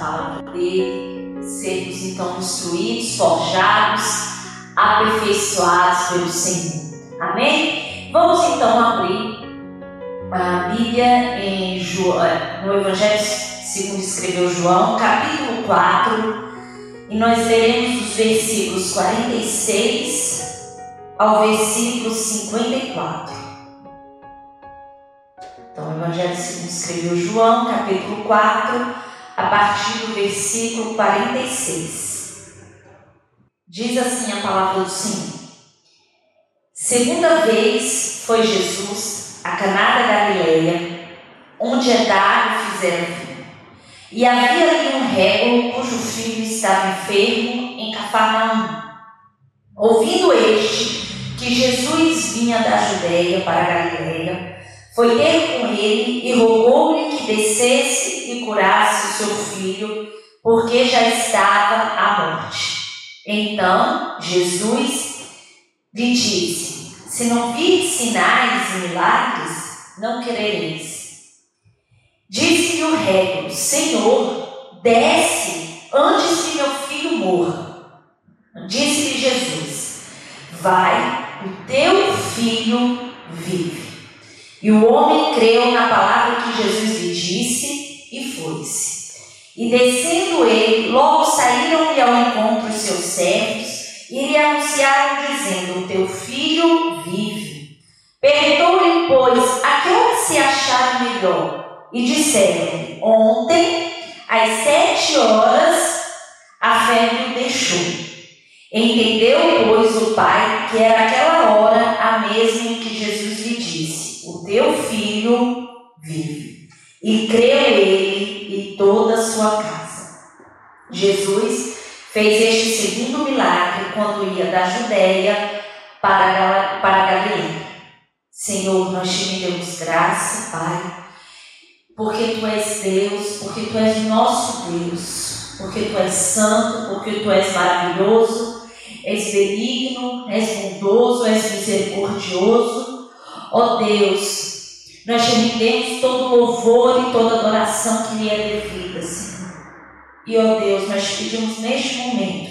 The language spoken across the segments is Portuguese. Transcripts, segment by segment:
palavra dele, sermos então instruídos, forjados, aperfeiçoados pelo Senhor. Amém? Vamos então abrir a Bíblia em João, no Evangelho segundo escreveu João, capítulo 4, e nós leremos os versículos 46 ao versículo 54. Então, o Evangelho segundo escreveu João, capítulo 4, a partir do versículo 46. Diz assim a palavra do Senhor. Segunda vez foi Jesus a Caná da Galileia, onde Edar fizera filho. E havia ali um régulo cujo filho estava enfermo em Cafarnaum. Ouvindo este que Jesus vinha da Judéia para a Galileia, foi ter com ele e rogou-lhe que descesse e curasse o seu filho, porque já estava à morte. Então Jesus lhe disse: Se não vir sinais e milagres, não querereis. Disse-lhe o réu: Senhor, desce antes que meu filho morra. Disse-lhe Jesus: Vai, o teu filho vive. E o homem creu na palavra que Jesus lhe disse e foi-se. E descendo ele, logo saíram-lhe ao encontro os seus servos e lhe anunciaram, dizendo: teu filho vive. Perguntou-lhe, pois, a que hora se achara melhor? E disseram-lhe: Ontem, às sete horas, a febre deixou. Entendeu, pois, o pai que era aquela hora a mesma em que Jesus vive. E creu ele e toda a sua casa. Jesus fez este segundo milagre quando ia da Judéia para, para Galileia. Senhor, nós te damos graça, Pai, porque Tu és Deus, porque Tu és nosso Deus, porque Tu és santo, porque Tu és maravilhoso, és benigno, és bondoso, és misericordioso. Ó Deus, nós te rendemos todo louvor e toda adoração que lhe é devida, Senhor. E, ó Deus, nós te pedimos neste momento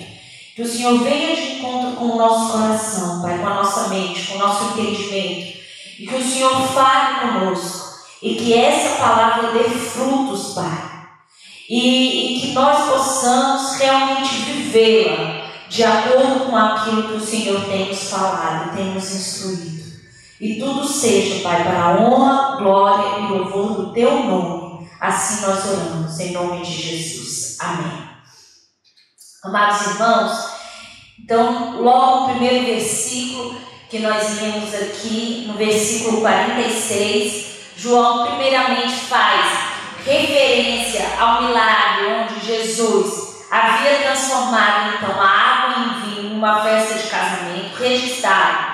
que o Senhor venha de encontro com o nosso coração, Pai, com a nossa mente, com o nosso entendimento, e que o Senhor fale conosco, e que essa palavra dê frutos, Pai, e, e que nós possamos realmente vivê-la de acordo com aquilo que o Senhor tem nos falado, tem nos instruído. E tudo seja, Pai, para a honra, glória e louvor do Teu nome. Assim nós oramos, em nome de Jesus. Amém. Amados irmãos, então, logo no primeiro versículo que nós lemos aqui, no versículo 46, João primeiramente faz referência ao milagre onde Jesus havia transformado então a água em vinho numa festa de casamento, registrado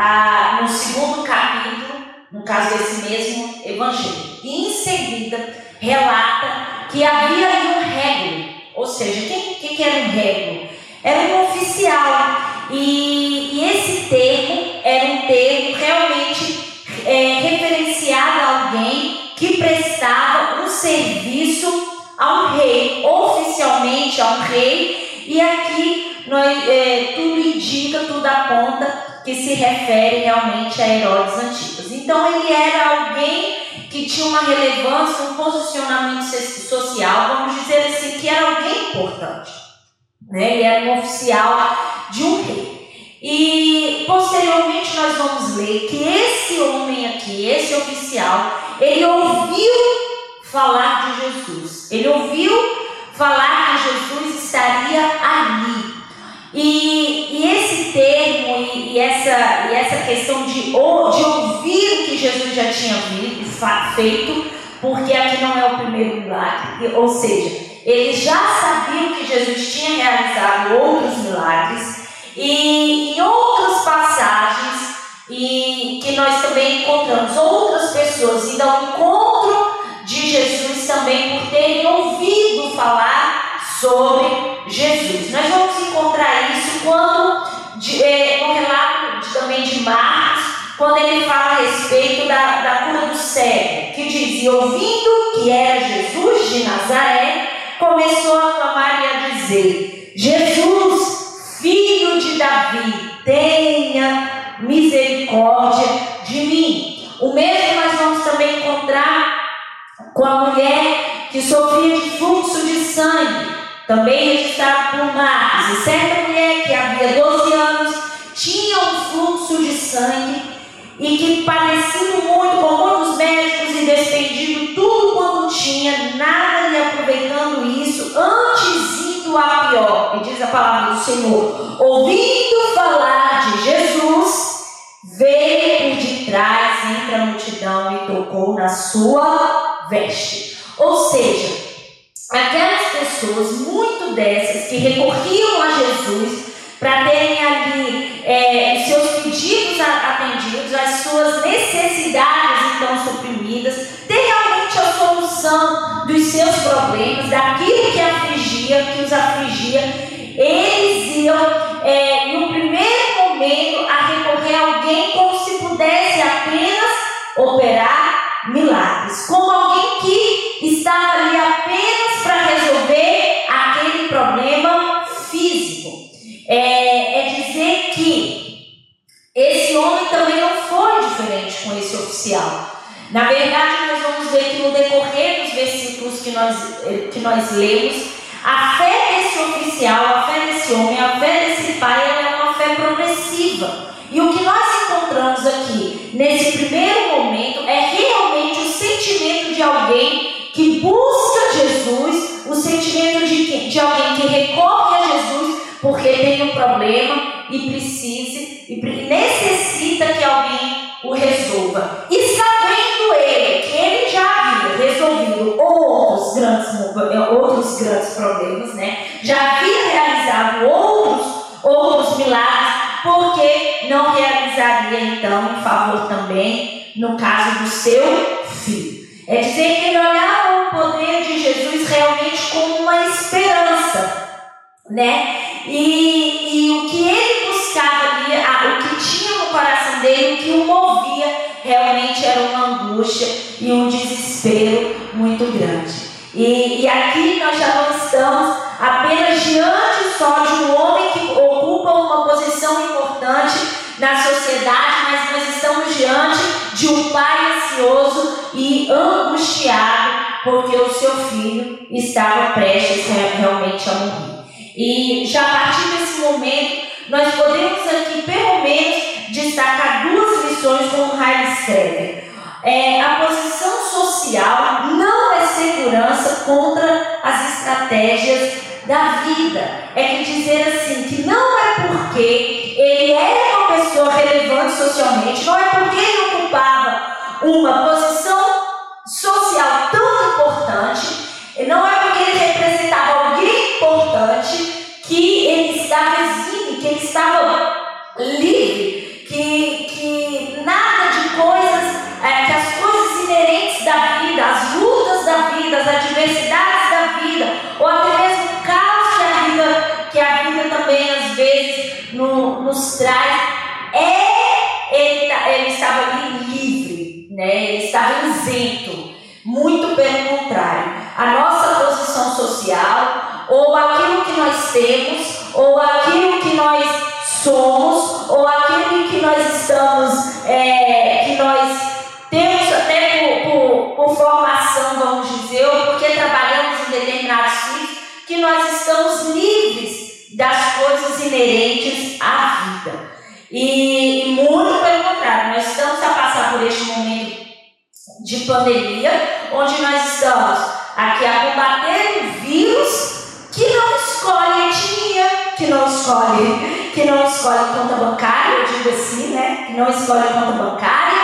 ah, no segundo capítulo, no caso desse mesmo evangelho. E em seguida relata que havia ali um régulo, ou seja, quem, quem que era um régulo? Era um oficial. E, e, esse termo era um termo realmente é, referenciado a alguém que prestava um serviço a um rei, oficialmente a um rei, e aqui nós, é, tudo indica, tudo aponta que se refere realmente a Herodes Antipas. Então ele era alguém que tinha uma relevância, um posicionamento social, vamos dizer assim, que era alguém importante. Né? Ele era um oficial de um rei. E posteriormente nós vamos ler que esse homem aqui, esse oficial, ele ouviu falar de Jesus. Ele ouviu falar que Jesus estaria ali. E, e, essa, e essa questão de, de ouvir o que Jesus já tinha feito, porque aqui não é o primeiro milagre, ou seja, eles já sabiam que Jesus tinha realizado outros milagres, e em outras passagens, e que nós também encontramos outras pessoas indo ao encontro de Jesus também por terem ouvido falar sobre Jesus. Nós vamos encontrar isso quando, de, relato de, de Marcos, quando ele fala a respeito da, da cura do cego, que dizia, ouvindo que era Jesus Nazaré, começou a clamar e a dizer: Jesus, filho de Davi, tenha misericórdia de mim. O mesmo nós vamos também encontrar com a mulher que sofria de fluxo de sangue, também registrado por Marcos. E certa mulher que havia sangue e que padecido muito com muitos médicos e despendido tudo quanto tinha, nada lhe aproveitando isso, antes indo a pior. E diz a palavra do Senhor, ouvindo falar de Jesus, veio por detrás entre a multidão e tocou na sua veste. Ou seja, aquelas pessoas, muito dessas, que recorriam a Jesus para terem ali é, os seus pedidos atendidos, as suas necessidades então suprimidas, ter realmente a solução dos seus problemas, daquilo que afligia, que os afligia, eles iam, é, esse oficial. Na verdade, nós vamos ver que no decorrer dos versículos que nós, eh, que nós lemos, a fé desse oficial, a fé desse homem, a fé desse pai, ela é uma fé progressiva. E o que nós encontramos aqui, nesse primeiro momento, é realmente o sentimento de alguém que busca Jesus, o sentimento de, de alguém que recorre a Jesus porque tem um problema e precisa e necessita que alguém o resolva. E sabendo ele que ele já havia resolvido outros grandes, outros grandes problemas, né? já havia realizado outros, outros milagres, porque não realizaria então em favor também no caso do seu filho? É dizer que ele olhava o poder de Jesus realmente como uma esperança, né? E, e o que ele buscava ali, o que tinha coração dele, o que o movia, realmente era uma angústia e um desespero muito grande. E, e aqui nós já não estamos apenas diante só de um homem que ocupa uma posição importante na sociedade, mas nós estamos diante de um pai ansioso e angustiado porque o seu filho estava prestes realmente a morrer. E já a partir desse momento, nós podemos aqui, pelo menos, destacar duas lições com escreve. É, a posição social não é segurança contra as estratégias da vida. É que dizer assim, que não é porque ele era uma pessoa relevante socialmente, não é porque ele ocupava uma posição social tão importante, não é nos traz, é, ele, ele estava ali livre, né? ele estava isento. Muito pelo contrário. A nossa posição social, ou aquilo que nós temos, ou aquilo que nós somos, ou aquilo que nós estamos, é, que nós temos até por, por, por, formação, vamos dizer, ou porque trabalhamos em determinados sítios, que nós estamos livres das coisas inerentes. E, muito pelo contrário, nós estamos a passar por este momento de pandemia, onde nós estamos aqui a combater um vírus que não escolhe etnia, que não escolhe, que não escolhe conta bancária, eu digo assim, né? Que não escolhe conta bancária,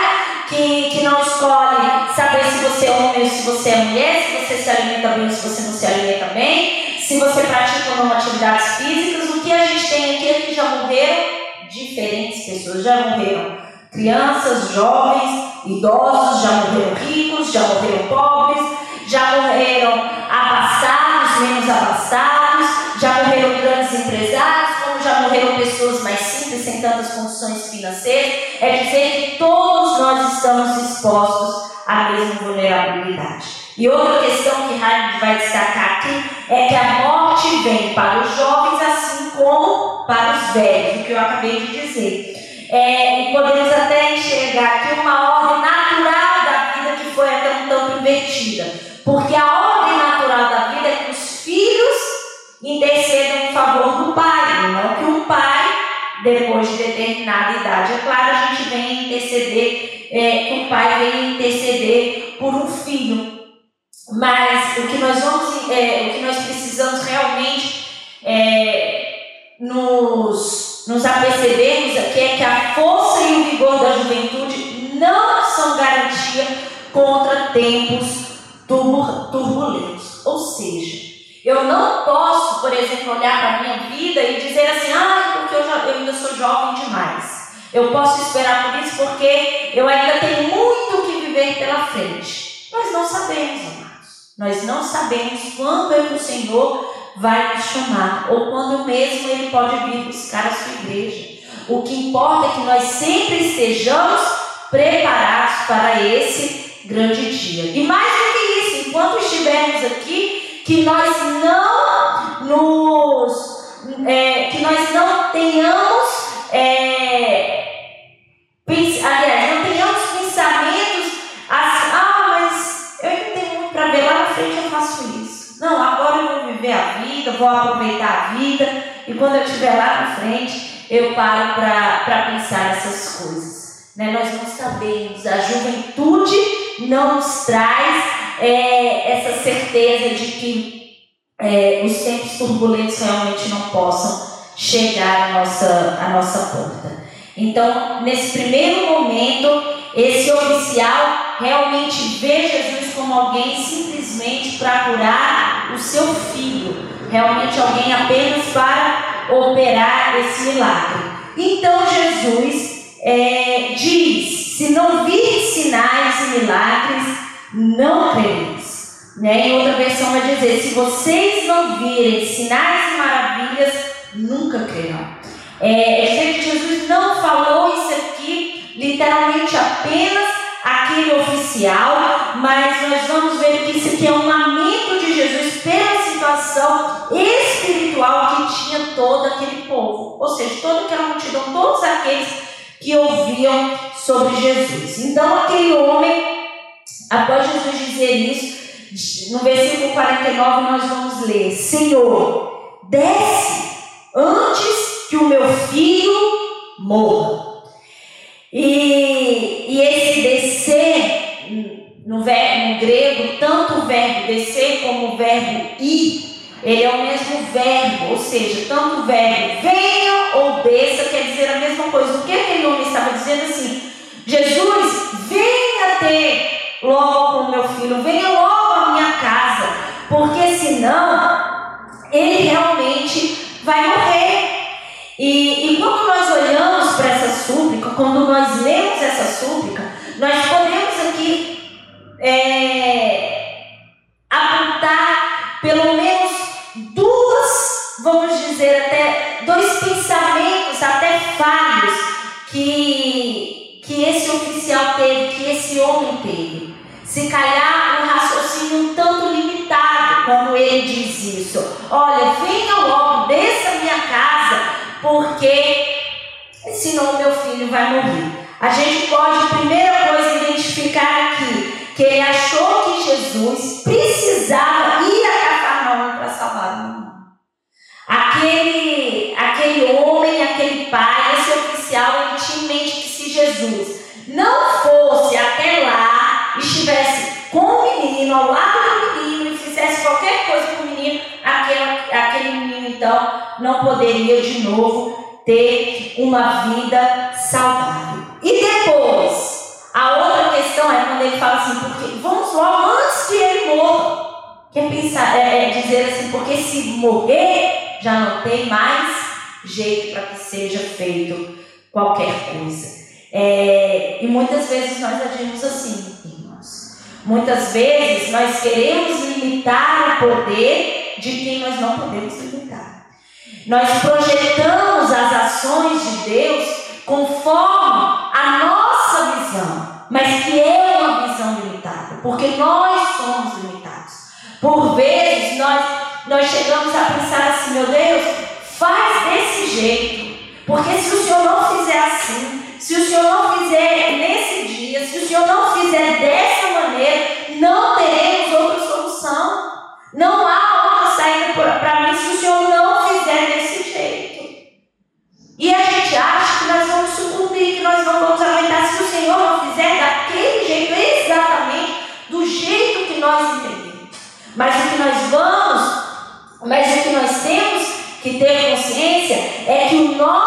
que, que não escolhe saber se você é homem ou se você é mulher, se você se alimenta bem ou se você não se alimenta bem, se você pratica ou não atividades físicas. O que a gente tem aqui é que já morreram diferentes pessoas, já morreram crianças, jovens, idosos, já morreram ricos, já morreram pobres, já morreram abastados, menos abastados, já morreram grandes empresários, como já morreram pessoas mais simples, sem tantas condições financeiras. É dizer que todos nós estamos expostos à mesma vulnerabilidade. E outra questão que Raimundo vai destacar aqui é que a morte vem para os jovens como para os velhos, o que eu acabei de dizer. É, e podemos até enxergar aqui uma ordem natural da vida que foi até um tanto invertida. Porque a ordem natural da vida é que os filhos intercedam em favor do pai, não que um pai, depois de determinada idade, é claro, a gente vem interceder, é, que um pai vem interceder por um filho. Mas o que nós vamos, é, o que nós precisamos realmente é, nos, nos apercebermos aqui é que a força e o vigor da juventude não são garantia contra tempos turbulentos. Ou seja, eu não posso, por exemplo, olhar para a minha vida e dizer assim, ah, porque eu, já, eu ainda sou jovem demais. Eu posso esperar por isso porque eu ainda tenho muito que viver pela frente. Nós não sabemos, amor. Nós não sabemos quando é que o Senhor vai nos chamar, ou quando mesmo Ele pode vir buscar a sua igreja. O que importa é que nós sempre estejamos preparados para esse grande dia. E mais do que isso, enquanto estivermos aqui, que nós não nos. É, que nós não tenhamos. Vou aproveitar a vida, e quando eu estiver lá na frente, eu paro para pensar nessas coisas. Né? Nós não sabemos, a juventude não nos traz é, essa certeza de que é, os tempos turbulentos realmente não possam chegar à nossa, à nossa porta. Então, nesse primeiro momento, esse oficial realmente vê Jesus como alguém simplesmente para curar o seu filho, realmente alguém apenas para operar esse milagre. Então Jesus é, diz: se não vir sinais e milagres, não crereis. Né? Em outra versão vai dizer: se vocês não virem sinais e maravilhas, nunca crerão. É, Jesus não falou isso aqui literalmente apenas aquele oficial, mas nós vamos ver que isso aqui é um lamento de Jesus pela situação espiritual que tinha todo aquele povo, ou seja, toda aquela multidão, todos aqueles que ouviam sobre Jesus. Então, aquele homem, após Jesus dizer isso, no versículo 49 nós vamos ler: Senhor, desce antes que o meu filho morra. E, e esse descer, no, verbo, no grego, tanto o verbo descer verbo ir, ele é o mesmo verbo, ou seja, tanto o verbo venha ou desça quer dizer a mesma coisa. O que aquele homem estava dizendo assim? Jesus, venha ter logo com o meu filho, venha logo à minha casa, porque senão ele realmente vai morrer. E, e quando nós olhamos para essa súplica, quando nós lemos essa súplica, nós podemos aqui é, teve, que esse homem teve. Se calhar um raciocínio um tanto limitado quando ele diz isso. Olha, venha logo, desça a minha casa porque senão meu filho vai morrer. A gente pode, primeira coisa, identificar aqui que ele achou que Jesus precisava ir a Cafarnaum para salvar o mundo. Aquele, aquele homem, aquele pai, esse oficial, ele tinha em mente que se Jesus não fosse até lá, estivesse com o menino, ao lado do menino, e fizesse qualquer coisa com o menino, aquele, aquele menino então não poderia de novo ter uma vida saudável. E depois, a outra questão é quando ele fala assim, porque vamos logo antes que ele morra. Quer pensar, é, é dizer assim, porque se morrer, já não tem mais jeito para que seja feito qualquer coisa. É, e muitas vezes nós agimos assim, irmãos. Muitas vezes nós queremos limitar o poder de quem nós não podemos limitar. Nós projetamos as ações de Deus conforme a nossa visão, mas que é uma visão limitada, porque nós somos limitados. Por vezes nós, nós chegamos a pensar assim: meu Deus, faz desse jeito porque se o Senhor não fizer assim, se o Senhor não fizer nesse dia, se o Senhor não fizer dessa maneira, não teremos outra solução. Não há outra saída para mim se o Senhor não fizer desse jeito. E a gente acha que nós vamos sucumbir, que nós não vamos aguentar se o Senhor não fizer daquele jeito, exatamente do jeito que nós entendemos. Mas o que nós vamos, mas o que nós temos que ter consciência é que o nosso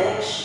flesh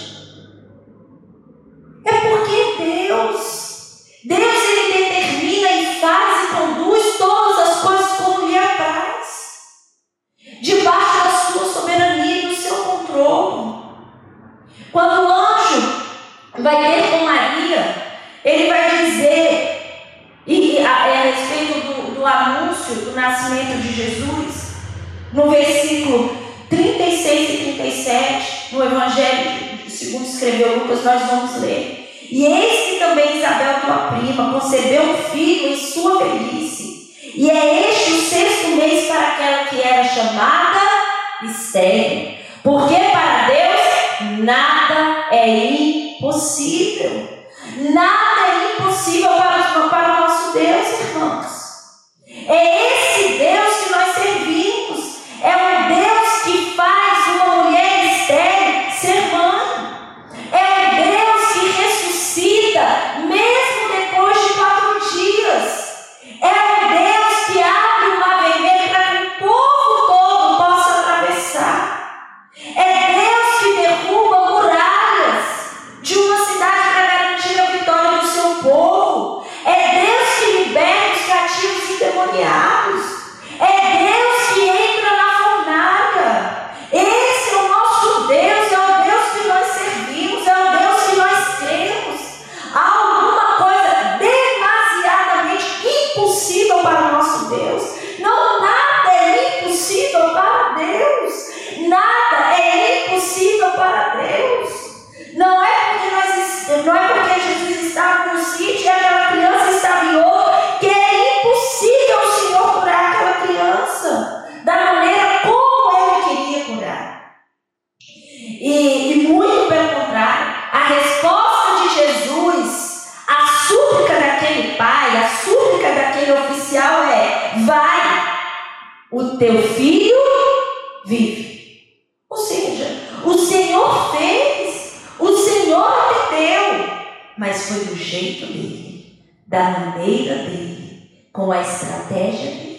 O Senhor fez, o Senhor atendeu, mas foi do jeito dele, da maneira dele, com a estratégia dele.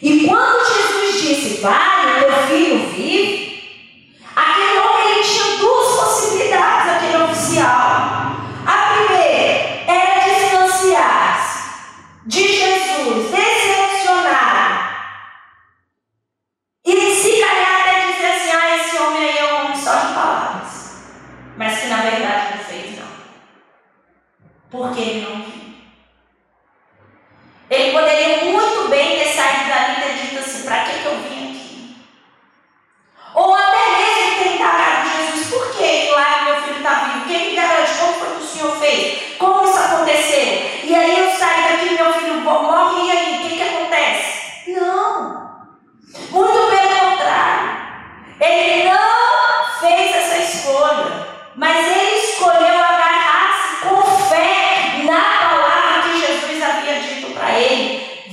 E quando Jesus disse, vai, teu filho vive, aquele homem tinha duas possibilidades, aquele oficial.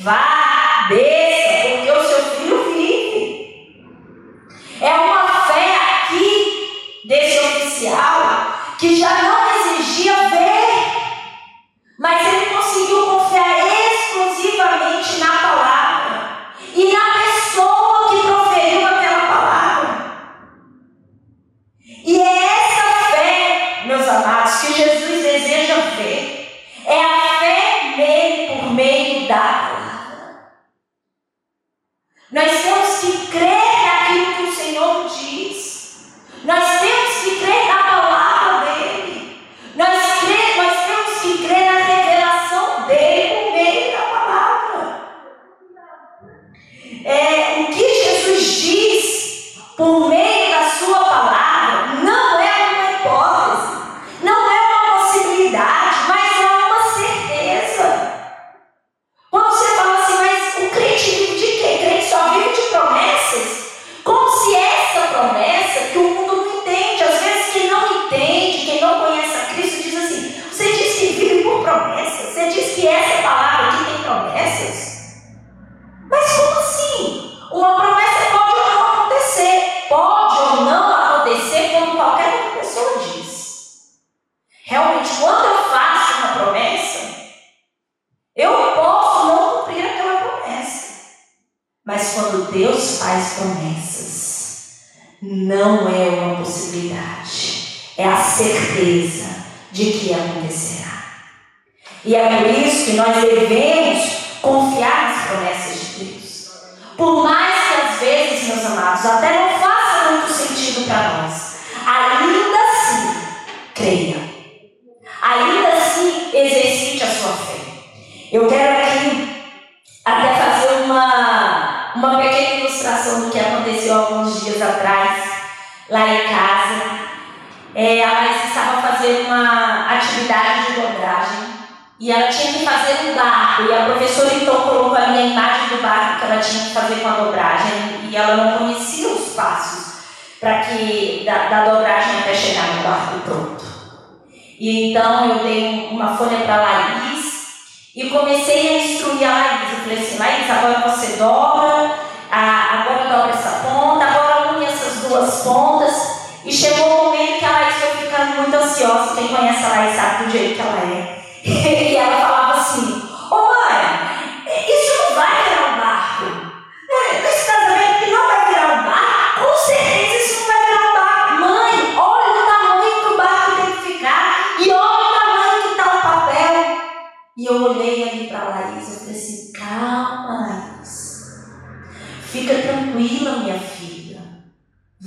Ele. Nós devemos confiar nas promessas de Deus. Por mais que às vezes, meus amados, até não faça muito sentido para nós, ainda assim, creia. Ainda assim, exercite a sua fé. Eu quero aqui até fazer uma, uma pequena ilustração do que aconteceu alguns dias atrás, lá em casa. É, a Laís estava fazendo uma atividade de dobragem e ela tinha barco. E a professora então colocou a imagem do barco que ela tinha que fazer com a dobragem e ela não conhecia os passos para que da, da dobragem até chegar no barco pronto. E então eu dei uma folha para a Laís e comecei a instruir a Laís. Eu falei assim, Laís, agora você dobra, agora dobra essa ponta, agora une essas duas pontas. E chegou o momento que a Laís foi ficando muito ansiosa. Quem conhece a Laís sabe do jeito que ela é. e ela falava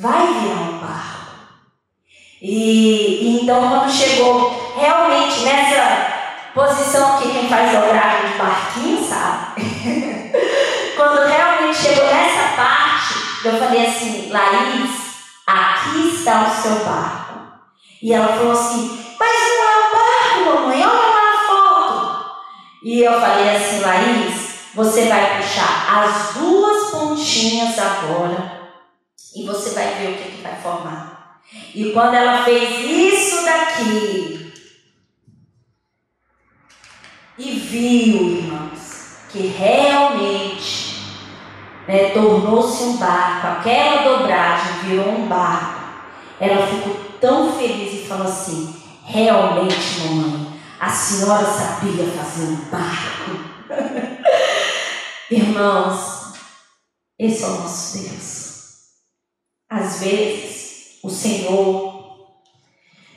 vai virar um barco. E, e então quando chegou realmente nessa posição aqui, quem faz dobragem de barquinho sabe. Quando realmente chegou nessa parte, eu falei assim, Laís, aqui está o seu barco. E ela falou assim, mas não é um barco, mamãe, olha lá a foto. E eu falei assim, Laís, você vai puxar as duas pontinhas agora e você vai ver o que, que vai formar. E quando ela fez isso daqui, e viu, irmãos, que realmente né, tornou-se um barco, aquela dobragem virou um barco. Ela ficou tão feliz e falou assim: Realmente, mamãe, a senhora sabia fazer um barco. Irmãos, esse é o nosso Deus. Às vezes, o Senhor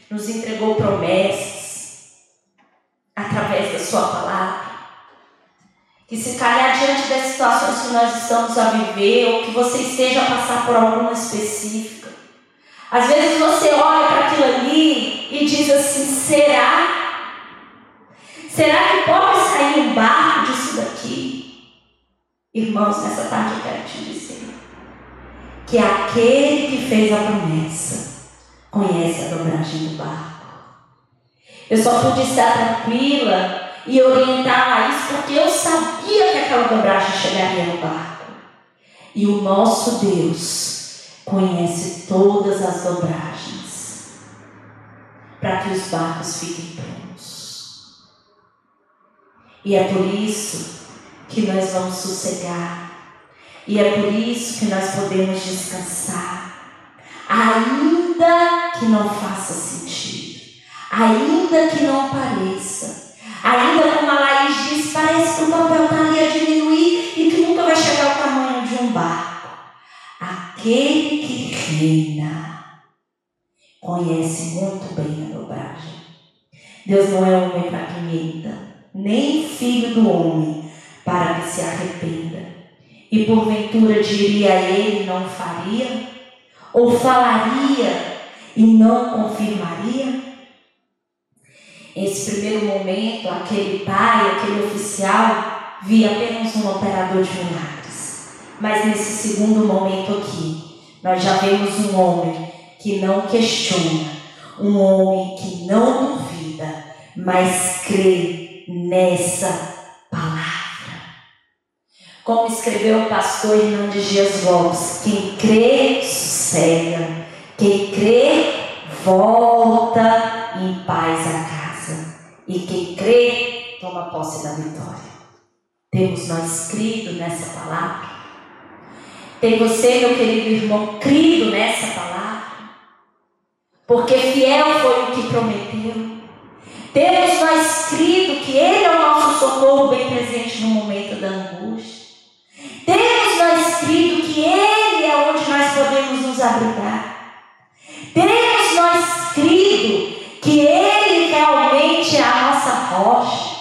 nos entregou promessas através da Sua palavra. Que se calhar diante das situações que nós estamos a viver, ou que você esteja a passar por alguma específica, às vezes você olha para aquilo ali e diz assim: será? Será que pode sair um barco disso daqui? Irmãos, nessa tarde eu quero te dizer que aquele que fez a promessa conhece a dobragem do barco. Eu só pude estar tranquila e orientar a isso porque eu sabia que aquela dobragem chegaria no barco. E o nosso Deus conhece todas as dobragens para que os barcos fiquem prontos. E é por isso que nós vamos sossegar. E é por isso que nós podemos descansar. Ainda que não faça sentido. Ainda que não pareça. Ainda como a Laís diz, parece que o papel está ali a diminuir e que nunca vai chegar ao tamanho de um barco. Aquele que reina conhece muito bem a dobragem. Deus não é homem para que nem filho do homem para que se arrependa. E porventura diria ele não faria? Ou falaria e não confirmaria? Nesse primeiro momento, aquele pai, aquele oficial, via apenas um operador de milagres. Mas nesse segundo momento aqui, nós já vemos um homem que não questiona, um homem que não duvida, mas crê nessa. Como escreveu o pastor Hernandes Dias Lopes, quem crê sossega, quem crê volta em paz a casa, e quem crê toma posse da vitória. Temos nós crido nessa palavra? Tem você, meu querido irmão, crido nessa palavra? Porque fiel foi o que prometeu. Temos nós crido que Ele é o nosso socorro bem presente no momento da angústia. Temos nós crido que Ele é onde nós podemos nos abrigar. Temos nós crido que Ele realmente é a nossa rocha.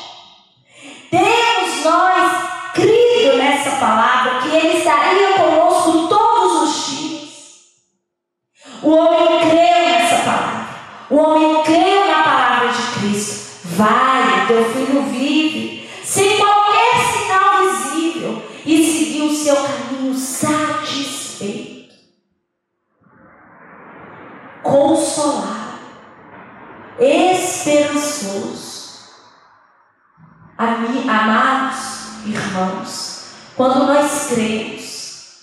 Temos nós crido nessa palavra que Ele estaria conosco todos os dias. O homem creu nessa palavra. O homem creu na palavra de Cristo. Vai, teu filho vive, seu caminho satisfeito, consolado, esperançoso. Amados, irmãos, quando nós cremos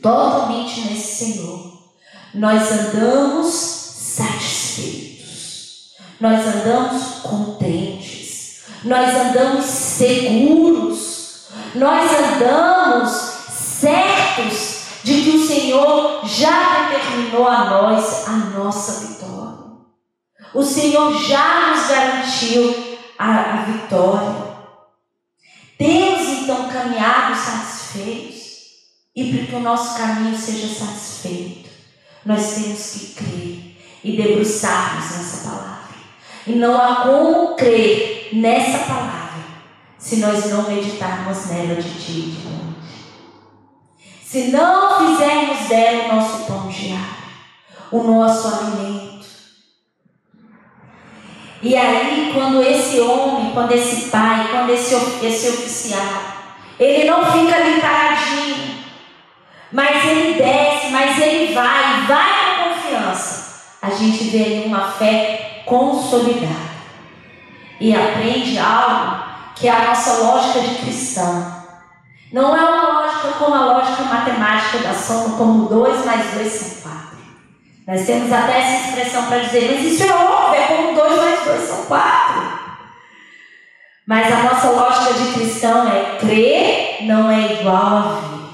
totalmente nesse Senhor, nós andamos satisfeitos, nós andamos contentes, nós andamos seguros, nós andamos certos de que o Senhor já determinou a nós a nossa vitória. O Senhor já nos garantiu a, a vitória. Temos então caminhado satisfeitos, e para que o nosso caminho seja satisfeito, nós temos que crer e debruçarmos nessa palavra. E não há como crer nessa palavra se nós não meditarmos nela de dia e de noite. Se não fizermos dela o nosso pão diário, o nosso alimento e aí, quando esse homem, quando esse pai, quando esse, esse oficial, ele não fica ali paradinho, mas ele desce, mas ele vai, vai com confiança. A gente vê ali uma fé consolidada e aprende algo que é a nossa lógica de cristão. Não é uma lógica como a lógica matemática da soma, como 2 mais 2 são 4. Nós temos até essa expressão para dizer, mas isso é óbvio, é como dois mais dois são quatro. Mas a nossa lógica de cristão é crer não é igual a ver.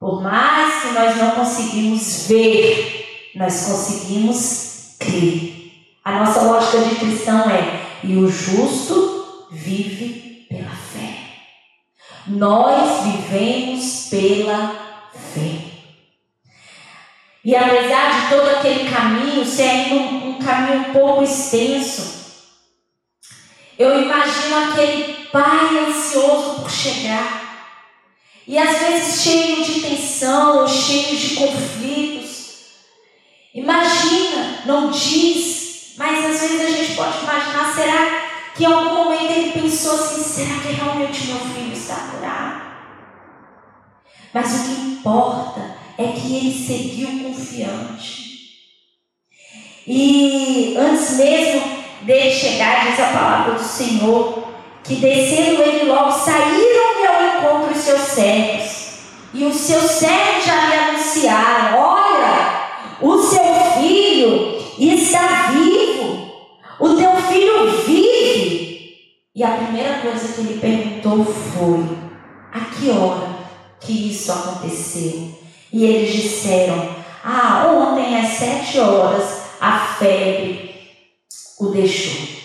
Por mais que nós não conseguimos ver, nós conseguimos crer. A nossa lógica de cristão é: e o justo vive. Nós vivemos pela fé. E apesar de todo aquele caminho ser ainda um, um caminho um pouco extenso, eu imagino aquele pai ansioso por chegar. E às vezes cheio de tensão, cheio de conflitos. Imagina, não diz, mas às vezes a gente pode imaginar, será que em algum momento ele pensou assim, será que realmente meu filho está curado? Mas o que importa é que ele seguiu confiante. E antes mesmo dele chegar, diz a palavra do Senhor, que descendo ele logo saíram ao encontro os seus servos. E os seus servos já lhe anunciaram: Olha, o seu filho está vivo, o teu filho vive. E a primeira coisa que ele perguntou foi: A que hora que isso aconteceu? E eles disseram: Ah, ontem às sete horas a febre o deixou.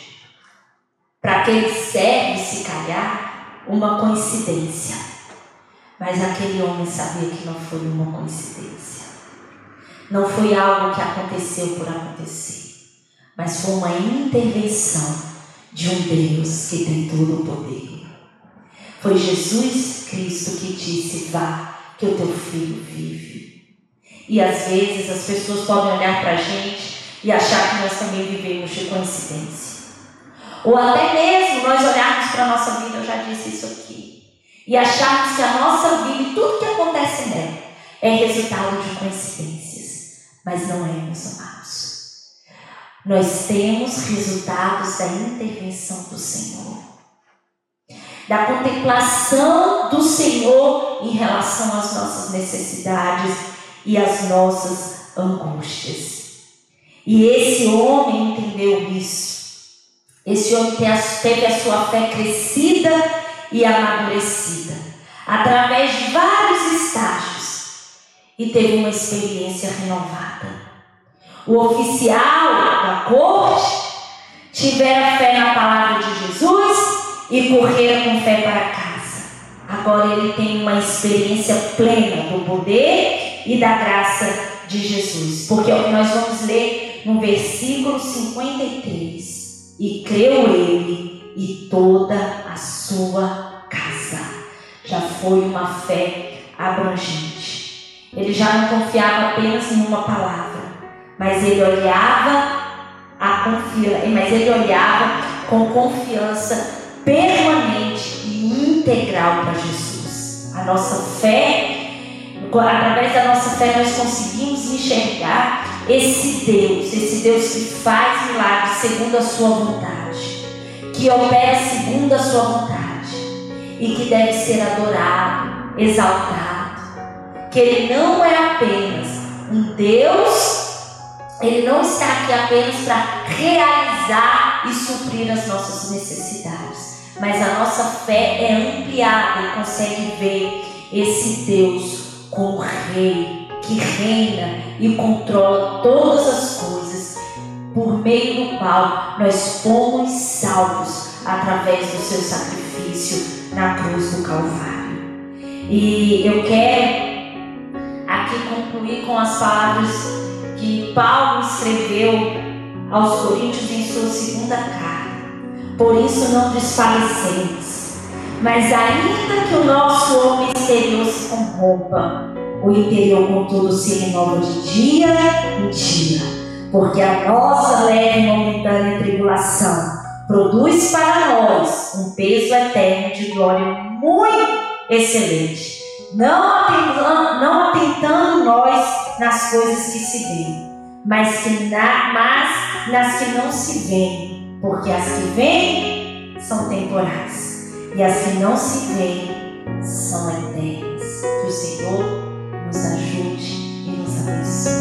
Para aquele serve, se calhar, uma coincidência. Mas aquele homem sabia que não foi uma coincidência. Não foi algo que aconteceu por acontecer. Mas foi uma intervenção de um Deus que tem todo o poder. Foi Jesus Cristo que disse: Vá, que o teu filho vive. E às vezes as pessoas podem olhar para a gente e achar que nós também vivemos de coincidência. Ou até mesmo nós olharmos para a nossa vida, eu já disse isso aqui, e acharmos que a nossa vida e tudo que acontece nela é resultado de coincidências. Mas não é, meus amados. Nós temos resultados da intervenção do Senhor, da contemplação do Senhor em relação às nossas necessidades e às nossas angústias. E esse homem entendeu isso. Esse homem teve a sua fé crescida e amadurecida através de vários estágios e teve uma experiência renovada. O oficial da corte tivera fé na palavra de Jesus e correra com fé para casa. Agora ele tem uma experiência plena do poder e da graça de Jesus, porque é o que nós vamos ler no versículo 53. E creu ele e toda a sua casa. Já foi uma fé abrangente. Ele já não confiava apenas em uma palavra, mas ele olhava a confiança, mas ele olhava com confiança permanente e integral para Jesus. A nossa fé, através da nossa fé, nós conseguimos enxergar esse Deus, esse Deus que faz milagres segundo a sua vontade, que opera segundo a sua vontade e que deve ser adorado, exaltado, que ele não é apenas um Deus, ele não está aqui apenas para realizar e suprir as nossas necessidades, mas a nossa fé é ampliada e consegue ver esse Deus como Rei, que reina e controla todas as coisas, por meio do qual nós fomos salvos através do seu sacrifício na cruz do Calvário. E eu quero aqui concluir com as palavras que Paulo escreveu aos Coríntios em sua segunda carta. Por isso não desfalecemos, mas ainda que o nosso homem exterior se corrompa, o interior, contudo, se renova de dia em dia, porque a nossa leve momentânea tribulação produz para nós um peso eterno de glória muito excelente, não atentando, não atentando nós nas coisas que se veem, mas, na, mas nas que não se veem, porque as que vêm são temporais e as que não se veem são eternas. Que o Senhor nos ajude e nos abençoe.